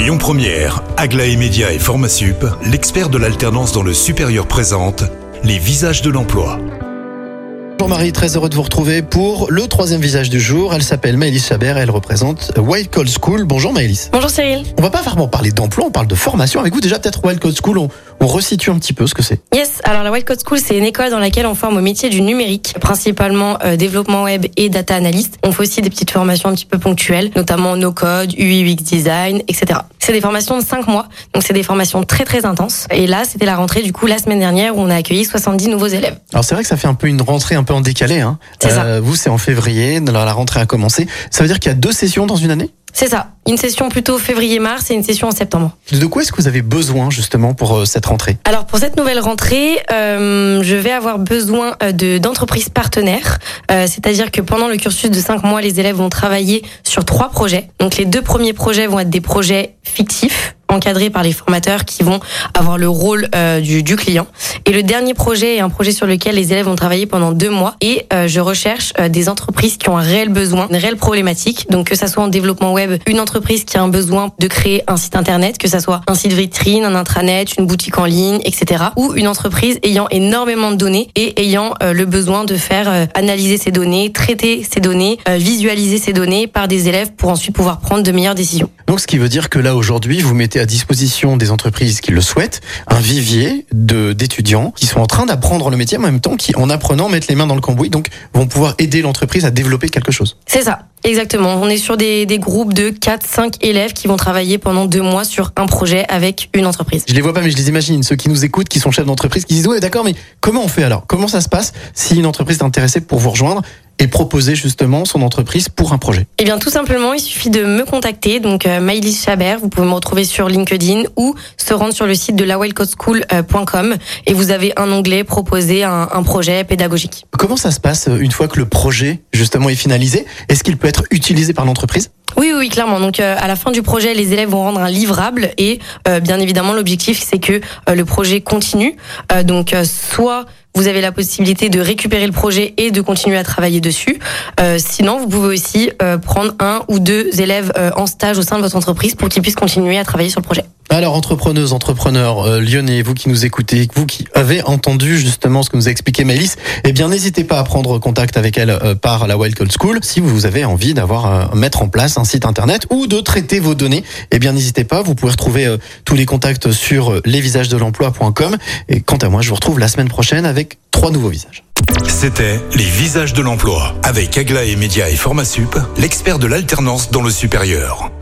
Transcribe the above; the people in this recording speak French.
Lyon Première, Aglaé Média et Formasup, l'expert de l'alternance dans le supérieur présente les visages de l'emploi. Jean-Marie, très heureux de vous retrouver pour le troisième visage du jour. Elle s'appelle Maëlys Chabert et elle représente Wild Code School. Bonjour Maëlys. Bonjour Cyril. On va pas vraiment parler d'emploi, on parle de formation. Avec vous déjà peut-être Wild Code School, on, on resitue un petit peu ce que c'est. Yes, alors la Wild Code School, c'est une école dans laquelle on forme au métier du numérique, principalement euh, développement web et data analyst. On fait aussi des petites formations un petit peu ponctuelles, notamment no code, UI, UX design, etc. C'est des formations de 5 mois, donc c'est des formations très très intenses. Et là, c'était la rentrée du coup la semaine dernière où on a accueilli 70 nouveaux élèves. Alors c'est vrai que ça fait un peu une rentrée un peu en décalé. Hein. C'est ça. Euh, vous, c'est en février, alors la rentrée a commencé. Ça veut dire qu'il y a deux sessions dans une année? C'est ça, une session plutôt février-mars et une session en septembre. De quoi est-ce que vous avez besoin justement pour euh, cette rentrée? Alors pour cette nouvelle rentrée, euh, je vais avoir besoin euh, de d'entreprises partenaires, Euh, c'est-à-dire que pendant le cursus de 5 mois, les élèves vont travailler sur trois projets. Donc les deux premiers projets vont être des projets fictifs encadrés par les formateurs qui vont avoir le rôle euh, du, client. Et le dernier projet est un projet sur lequel les élèves vont travailler pendant deux mois. Et euh, je recherche euh, des entreprises qui ont un réel besoin, une réelle problématique. Donc que ça soit en développement web, une entreprise qui a un besoin de créer un site internet, que ça soit un site vitrine, un intranet, une boutique en ligne, etc. Ou une entreprise ayant énormément de données et ayant le besoin de faire analyser ces données, traiter ces données, visualiser ces données par des élèves pour ensuite pouvoir prendre de meilleures décisions. Donc ce qui veut dire que là aujourd'hui, vous mettez à disposition des entreprises qui le souhaitent un vivier de d'étudiants qui sont en train d'apprendre le métier en même temps qui en apprenant mettent les mains dans le cambouis donc vont pouvoir aider l'entreprise à développer quelque chose. C'est ça, exactement. On est sur des, des groupes de 4-5 élèves qui vont travailler pendant deux mois sur un projet avec une entreprise. Je les vois pas mais je les imagine ceux qui nous écoutent qui sont chefs d'entreprise qui disent ouais d'accord mais comment on fait alors? Comment ça se passe si une entreprise est intéressée pour vous rejoindre et proposer justement son entreprise pour un projet Eh bien, tout simplement, il suffit de me contacter. Donc, euh, Maïlis Chabert, vous pouvez me retrouver sur LinkedIn ou se rendre sur le site de lawellcodeschool.com et vous avez un onglet proposer un, un projet pédagogique. Comment ça se passe euh, une fois que le projet justement est finalisé? Est-ce qu'il peut être utilisé par l'entreprise? Oui, oui, clairement. Donc, euh, à la fin du projet, les élèves vont rendre un livrable et, euh, bien évidemment, l'objectif, c'est que euh, le projet continue. Euh, donc, euh, soit vous avez la possibilité de récupérer le projet et de continuer à travailler dessus. Euh, sinon, vous pouvez aussi euh, prendre un ou deux élèves euh, en stage au sein de votre entreprise pour qu'ils puissent continuer à travailler sur le projet. Alors entrepreneuses, entrepreneurs euh, lyonnais, vous qui nous écoutez, vous qui avez entendu justement ce que nous a expliqué Maëlys, eh bien n'hésitez pas à prendre contact avec elle euh, par la Wild Code School si vous avez envie d'avoir euh, mettre en place un site internet ou de traiter vos données. Eh bien n'hésitez pas, vous pouvez retrouver euh, tous les contacts sur euh, lesvisagesdelemploi.com et quant à moi, je vous retrouve la semaine prochaine avec trois nouveaux visages. C'était les visages de l'emploi avec Aglaé Média et Formasup, l'expert de l'alternance dans le supérieur.